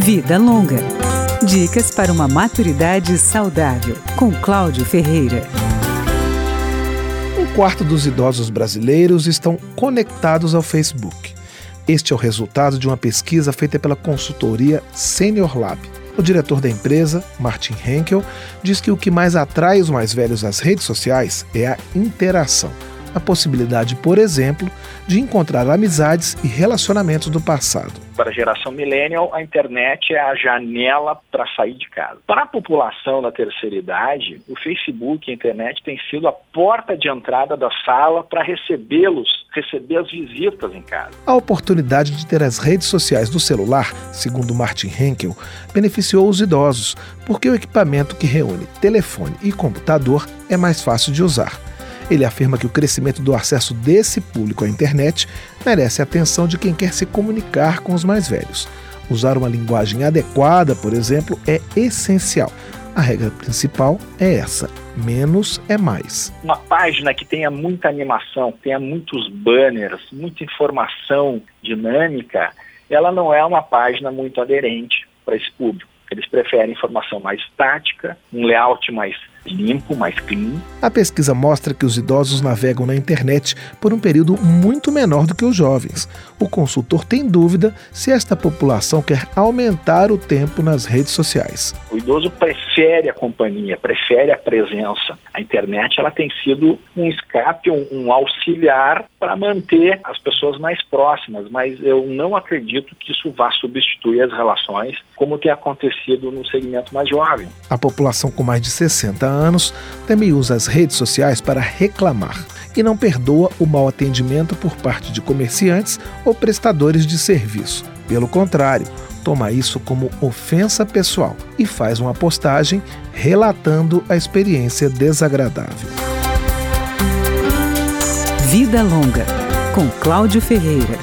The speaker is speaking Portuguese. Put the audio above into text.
Vida Longa. Dicas para uma maturidade saudável, com Cláudio Ferreira. Um quarto dos idosos brasileiros estão conectados ao Facebook. Este é o resultado de uma pesquisa feita pela consultoria Senior Lab. O diretor da empresa, Martin Henkel, diz que o que mais atrai os mais velhos às redes sociais é a interação a possibilidade, por exemplo, de encontrar amizades e relacionamentos do passado. Para a geração millennial, a internet é a janela para sair de casa. Para a população da terceira idade, o Facebook e a internet têm sido a porta de entrada da sala para recebê-los, receber as visitas em casa. A oportunidade de ter as redes sociais do celular, segundo Martin Henkel, beneficiou os idosos, porque o equipamento que reúne telefone e computador é mais fácil de usar. Ele afirma que o crescimento do acesso desse público à internet merece a atenção de quem quer se comunicar com os mais velhos. Usar uma linguagem adequada, por exemplo, é essencial. A regra principal é essa: menos é mais. Uma página que tenha muita animação, tenha muitos banners, muita informação dinâmica, ela não é uma página muito aderente para esse público. Eles preferem informação mais tática, um layout mais limpo, mais clean. A pesquisa mostra que os idosos navegam na internet por um período muito menor do que os jovens. O consultor tem dúvida se esta população quer aumentar o tempo nas redes sociais. O idoso prefere a companhia, prefere a presença. A internet ela tem sido um escape, um, um auxiliar para manter as pessoas mais próximas, mas eu não acredito que isso vá substituir as relações como tem acontecido no segmento mais jovem. A população com mais de 60 anos também usa as redes sociais para reclamar e não perdoa o mau atendimento por parte de comerciantes ou prestadores de serviço. Pelo contrário, toma isso como ofensa pessoal e faz uma postagem relatando a experiência desagradável. Vida Longa, com Cláudio Ferreira.